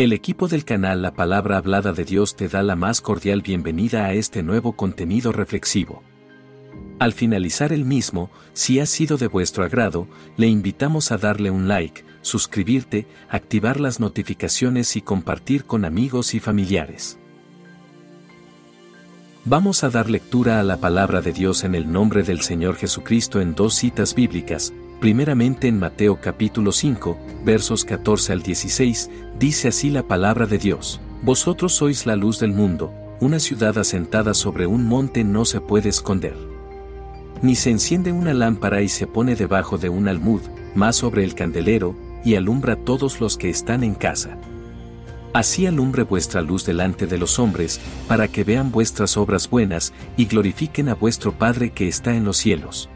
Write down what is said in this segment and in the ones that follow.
El equipo del canal La Palabra Hablada de Dios te da la más cordial bienvenida a este nuevo contenido reflexivo. Al finalizar el mismo, si ha sido de vuestro agrado, le invitamos a darle un like, suscribirte, activar las notificaciones y compartir con amigos y familiares. Vamos a dar lectura a la palabra de Dios en el nombre del Señor Jesucristo en dos citas bíblicas, primeramente en Mateo capítulo 5, versos 14 al 16, dice así la palabra de Dios, Vosotros sois la luz del mundo, una ciudad asentada sobre un monte no se puede esconder. Ni se enciende una lámpara y se pone debajo de un almud, más sobre el candelero, y alumbra a todos los que están en casa. Así alumbre vuestra luz delante de los hombres, para que vean vuestras obras buenas y glorifiquen a vuestro Padre que está en los cielos.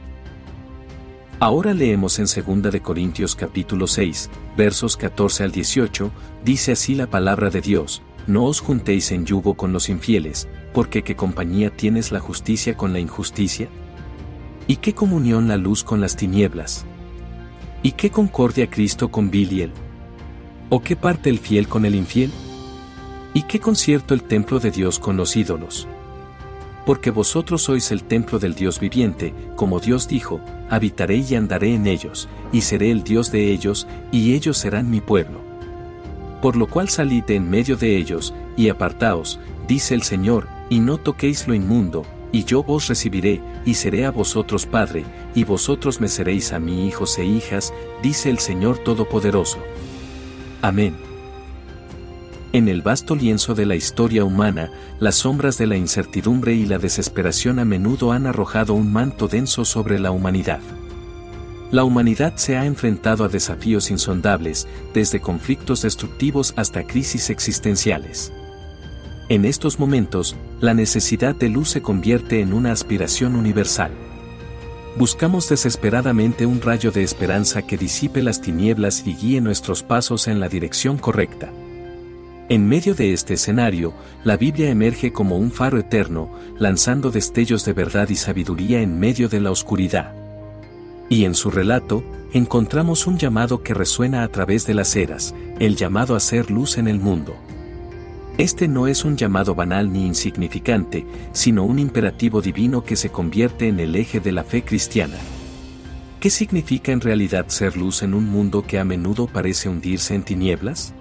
Ahora leemos en 2 de Corintios capítulo 6, versos 14 al 18, dice así la palabra de Dios, no os juntéis en yugo con los infieles, porque qué compañía tienes la justicia con la injusticia? ¿Y qué comunión la luz con las tinieblas? ¿Y qué concordia Cristo con Biliel? ¿O qué parte el fiel con el infiel? ¿Y qué concierto el templo de Dios con los ídolos? Porque vosotros sois el templo del Dios viviente, como Dios dijo, habitaré y andaré en ellos, y seré el Dios de ellos, y ellos serán mi pueblo. Por lo cual salid en medio de ellos, y apartaos, dice el Señor, y no toquéis lo inmundo, y yo vos recibiré, y seré a vosotros Padre, y vosotros me seréis a mí hijos e hijas, dice el Señor Todopoderoso. Amén. En el vasto lienzo de la historia humana, las sombras de la incertidumbre y la desesperación a menudo han arrojado un manto denso sobre la humanidad. La humanidad se ha enfrentado a desafíos insondables, desde conflictos destructivos hasta crisis existenciales. En estos momentos, la necesidad de luz se convierte en una aspiración universal. Buscamos desesperadamente un rayo de esperanza que disipe las tinieblas y guíe nuestros pasos en la dirección correcta. En medio de este escenario, la Biblia emerge como un faro eterno, lanzando destellos de verdad y sabiduría en medio de la oscuridad. Y en su relato, encontramos un llamado que resuena a través de las eras, el llamado a ser luz en el mundo. Este no es un llamado banal ni insignificante, sino un imperativo divino que se convierte en el eje de la fe cristiana. ¿Qué significa en realidad ser luz en un mundo que a menudo parece hundirse en tinieblas?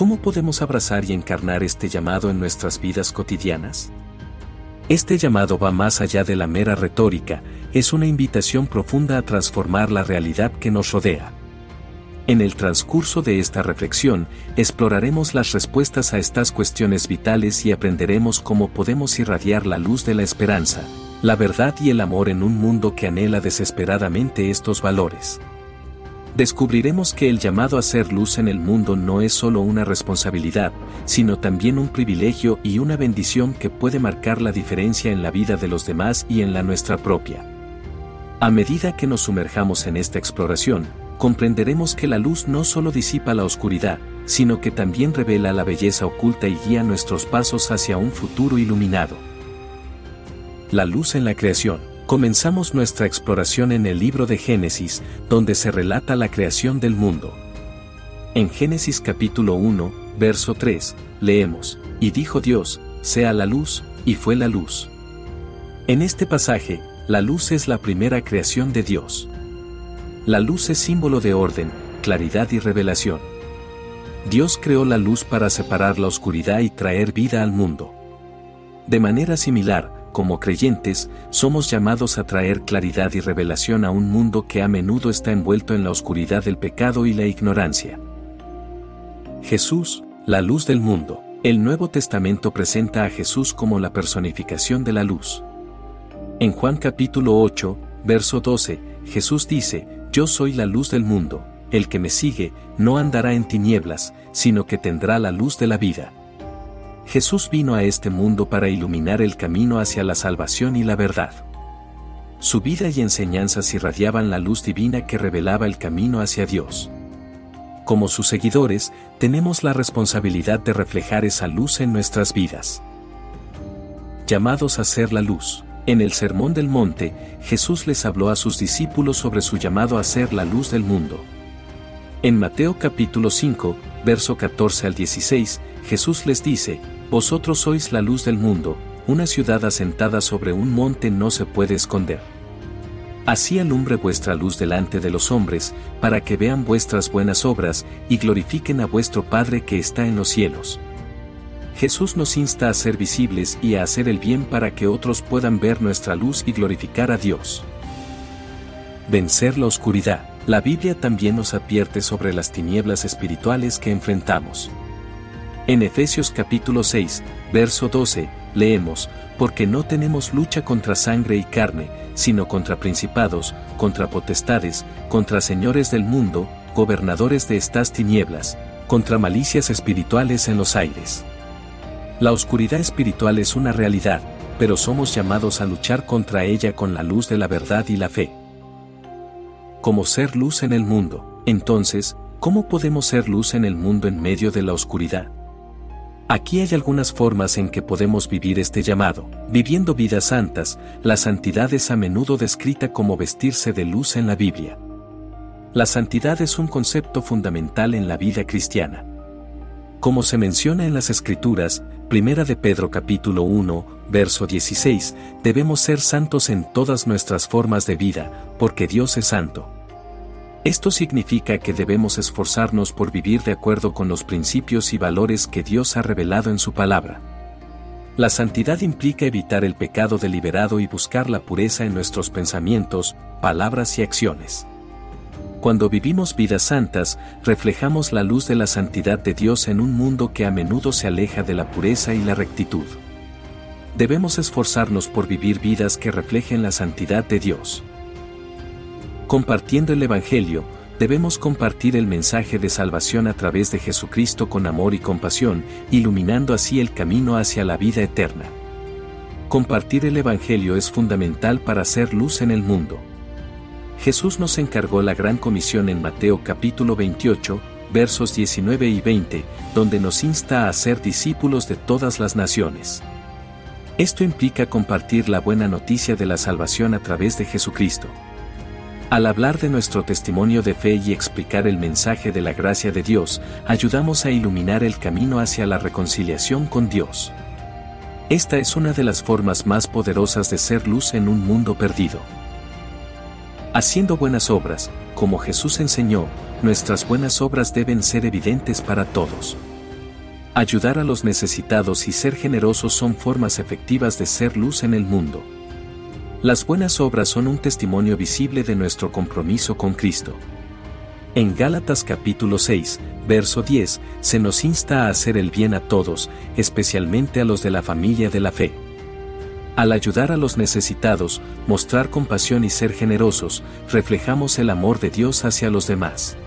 ¿Cómo podemos abrazar y encarnar este llamado en nuestras vidas cotidianas? Este llamado va más allá de la mera retórica, es una invitación profunda a transformar la realidad que nos rodea. En el transcurso de esta reflexión, exploraremos las respuestas a estas cuestiones vitales y aprenderemos cómo podemos irradiar la luz de la esperanza, la verdad y el amor en un mundo que anhela desesperadamente estos valores descubriremos que el llamado a ser luz en el mundo no es solo una responsabilidad, sino también un privilegio y una bendición que puede marcar la diferencia en la vida de los demás y en la nuestra propia. A medida que nos sumerjamos en esta exploración, comprenderemos que la luz no solo disipa la oscuridad, sino que también revela la belleza oculta y guía nuestros pasos hacia un futuro iluminado. La luz en la creación. Comenzamos nuestra exploración en el libro de Génesis, donde se relata la creación del mundo. En Génesis capítulo 1, verso 3, leemos, Y dijo Dios, sea la luz, y fue la luz. En este pasaje, la luz es la primera creación de Dios. La luz es símbolo de orden, claridad y revelación. Dios creó la luz para separar la oscuridad y traer vida al mundo. De manera similar, como creyentes, somos llamados a traer claridad y revelación a un mundo que a menudo está envuelto en la oscuridad del pecado y la ignorancia. Jesús, la luz del mundo. El Nuevo Testamento presenta a Jesús como la personificación de la luz. En Juan capítulo 8, verso 12, Jesús dice, Yo soy la luz del mundo, el que me sigue, no andará en tinieblas, sino que tendrá la luz de la vida. Jesús vino a este mundo para iluminar el camino hacia la salvación y la verdad. Su vida y enseñanzas irradiaban la luz divina que revelaba el camino hacia Dios. Como sus seguidores, tenemos la responsabilidad de reflejar esa luz en nuestras vidas. Llamados a ser la luz. En el Sermón del Monte, Jesús les habló a sus discípulos sobre su llamado a ser la luz del mundo. En Mateo capítulo 5, verso 14 al 16, Jesús les dice, Vosotros sois la luz del mundo, una ciudad asentada sobre un monte no se puede esconder. Así alumbre vuestra luz delante de los hombres, para que vean vuestras buenas obras y glorifiquen a vuestro Padre que está en los cielos. Jesús nos insta a ser visibles y a hacer el bien para que otros puedan ver nuestra luz y glorificar a Dios. Vencer la oscuridad. La Biblia también nos advierte sobre las tinieblas espirituales que enfrentamos. En Efesios capítulo 6, verso 12, leemos, porque no tenemos lucha contra sangre y carne, sino contra principados, contra potestades, contra señores del mundo, gobernadores de estas tinieblas, contra malicias espirituales en los aires. La oscuridad espiritual es una realidad, pero somos llamados a luchar contra ella con la luz de la verdad y la fe. Como ser luz en el mundo, entonces, ¿cómo podemos ser luz en el mundo en medio de la oscuridad? Aquí hay algunas formas en que podemos vivir este llamado. Viviendo vidas santas, la santidad es a menudo descrita como vestirse de luz en la Biblia. La santidad es un concepto fundamental en la vida cristiana. Como se menciona en las Escrituras, Primera de Pedro capítulo 1, verso 16, debemos ser santos en todas nuestras formas de vida, porque Dios es santo. Esto significa que debemos esforzarnos por vivir de acuerdo con los principios y valores que Dios ha revelado en su palabra. La santidad implica evitar el pecado deliberado y buscar la pureza en nuestros pensamientos, palabras y acciones. Cuando vivimos vidas santas, reflejamos la luz de la santidad de Dios en un mundo que a menudo se aleja de la pureza y la rectitud. Debemos esforzarnos por vivir vidas que reflejen la santidad de Dios. Compartiendo el Evangelio, debemos compartir el mensaje de salvación a través de Jesucristo con amor y compasión, iluminando así el camino hacia la vida eterna. Compartir el Evangelio es fundamental para hacer luz en el mundo. Jesús nos encargó la gran comisión en Mateo capítulo 28, versos 19 y 20, donde nos insta a ser discípulos de todas las naciones. Esto implica compartir la buena noticia de la salvación a través de Jesucristo. Al hablar de nuestro testimonio de fe y explicar el mensaje de la gracia de Dios, ayudamos a iluminar el camino hacia la reconciliación con Dios. Esta es una de las formas más poderosas de ser luz en un mundo perdido. Haciendo buenas obras, como Jesús enseñó, nuestras buenas obras deben ser evidentes para todos. Ayudar a los necesitados y ser generosos son formas efectivas de ser luz en el mundo. Las buenas obras son un testimonio visible de nuestro compromiso con Cristo. En Gálatas capítulo 6, verso 10, se nos insta a hacer el bien a todos, especialmente a los de la familia de la fe. Al ayudar a los necesitados, mostrar compasión y ser generosos, reflejamos el amor de Dios hacia los demás.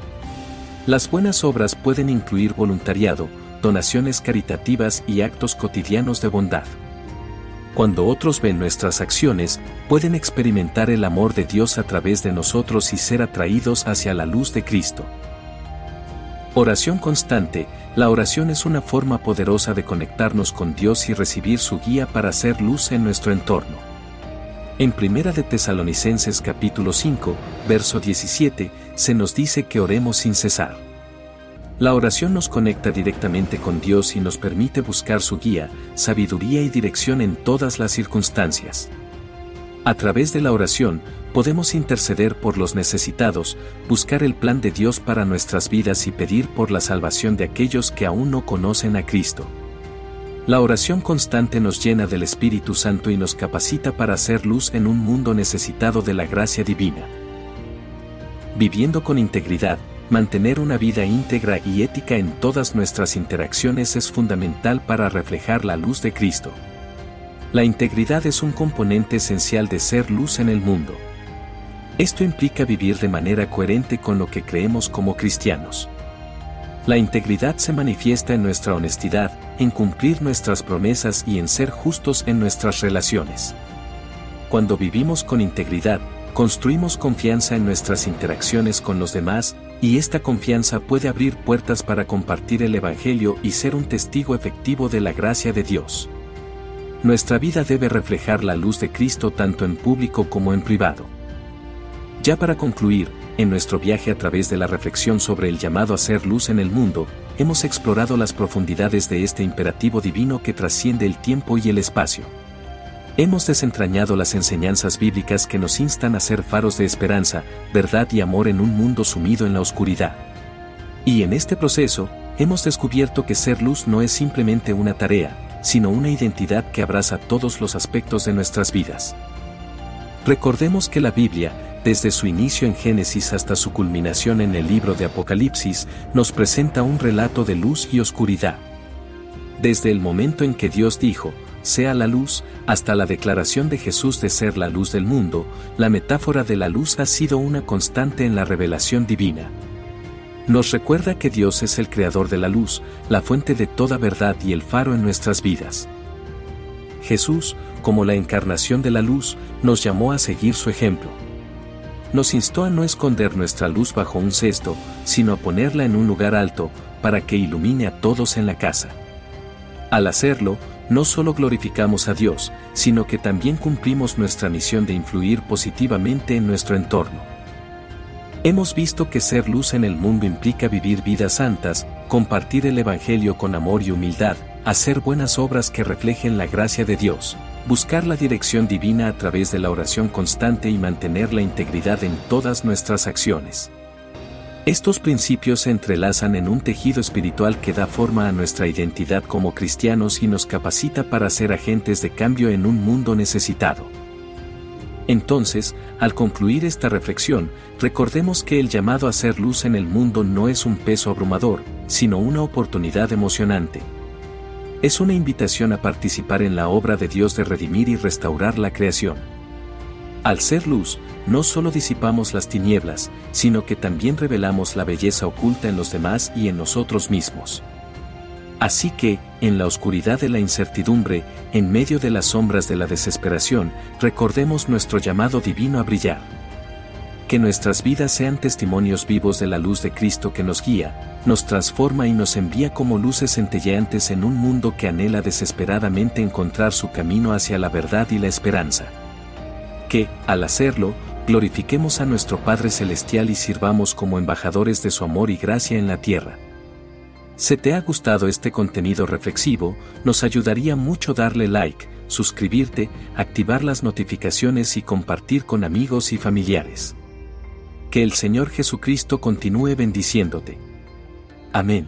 Las buenas obras pueden incluir voluntariado, donaciones caritativas y actos cotidianos de bondad. Cuando otros ven nuestras acciones, pueden experimentar el amor de Dios a través de nosotros y ser atraídos hacia la luz de Cristo. Oración constante. La oración es una forma poderosa de conectarnos con Dios y recibir su guía para hacer luz en nuestro entorno. En Primera de Tesalonicenses capítulo 5, verso 17, se nos dice que oremos sin cesar. La oración nos conecta directamente con Dios y nos permite buscar su guía, sabiduría y dirección en todas las circunstancias. A través de la oración, podemos interceder por los necesitados, buscar el plan de Dios para nuestras vidas y pedir por la salvación de aquellos que aún no conocen a Cristo. La oración constante nos llena del Espíritu Santo y nos capacita para hacer luz en un mundo necesitado de la gracia divina. Viviendo con integridad, mantener una vida íntegra y ética en todas nuestras interacciones es fundamental para reflejar la luz de Cristo. La integridad es un componente esencial de ser luz en el mundo. Esto implica vivir de manera coherente con lo que creemos como cristianos. La integridad se manifiesta en nuestra honestidad, en cumplir nuestras promesas y en ser justos en nuestras relaciones. Cuando vivimos con integridad, construimos confianza en nuestras interacciones con los demás, y esta confianza puede abrir puertas para compartir el Evangelio y ser un testigo efectivo de la gracia de Dios. Nuestra vida debe reflejar la luz de Cristo tanto en público como en privado. Ya para concluir, en nuestro viaje a través de la reflexión sobre el llamado a ser luz en el mundo, hemos explorado las profundidades de este imperativo divino que trasciende el tiempo y el espacio. Hemos desentrañado las enseñanzas bíblicas que nos instan a ser faros de esperanza, verdad y amor en un mundo sumido en la oscuridad. Y en este proceso, hemos descubierto que ser luz no es simplemente una tarea, sino una identidad que abraza todos los aspectos de nuestras vidas. Recordemos que la Biblia, desde su inicio en Génesis hasta su culminación en el libro de Apocalipsis, nos presenta un relato de luz y oscuridad. Desde el momento en que Dios dijo, sea la luz, hasta la declaración de Jesús de ser la luz del mundo, la metáfora de la luz ha sido una constante en la revelación divina. Nos recuerda que Dios es el creador de la luz, la fuente de toda verdad y el faro en nuestras vidas. Jesús, como la encarnación de la luz, nos llamó a seguir su ejemplo. Nos instó a no esconder nuestra luz bajo un cesto, sino a ponerla en un lugar alto, para que ilumine a todos en la casa. Al hacerlo, no solo glorificamos a Dios, sino que también cumplimos nuestra misión de influir positivamente en nuestro entorno. Hemos visto que ser luz en el mundo implica vivir vidas santas, compartir el Evangelio con amor y humildad, hacer buenas obras que reflejen la gracia de Dios, buscar la dirección divina a través de la oración constante y mantener la integridad en todas nuestras acciones. Estos principios se entrelazan en un tejido espiritual que da forma a nuestra identidad como cristianos y nos capacita para ser agentes de cambio en un mundo necesitado. Entonces, al concluir esta reflexión, recordemos que el llamado a ser luz en el mundo no es un peso abrumador, sino una oportunidad emocionante. Es una invitación a participar en la obra de Dios de redimir y restaurar la creación. Al ser luz, no solo disipamos las tinieblas, sino que también revelamos la belleza oculta en los demás y en nosotros mismos. Así que, en la oscuridad de la incertidumbre, en medio de las sombras de la desesperación, recordemos nuestro llamado divino a brillar. Que nuestras vidas sean testimonios vivos de la luz de Cristo que nos guía, nos transforma y nos envía como luces centelleantes en un mundo que anhela desesperadamente encontrar su camino hacia la verdad y la esperanza. Que, al hacerlo, glorifiquemos a nuestro Padre Celestial y sirvamos como embajadores de su amor y gracia en la tierra. Si te ha gustado este contenido reflexivo, nos ayudaría mucho darle like, suscribirte, activar las notificaciones y compartir con amigos y familiares. Que el Señor Jesucristo continúe bendiciéndote. Amén.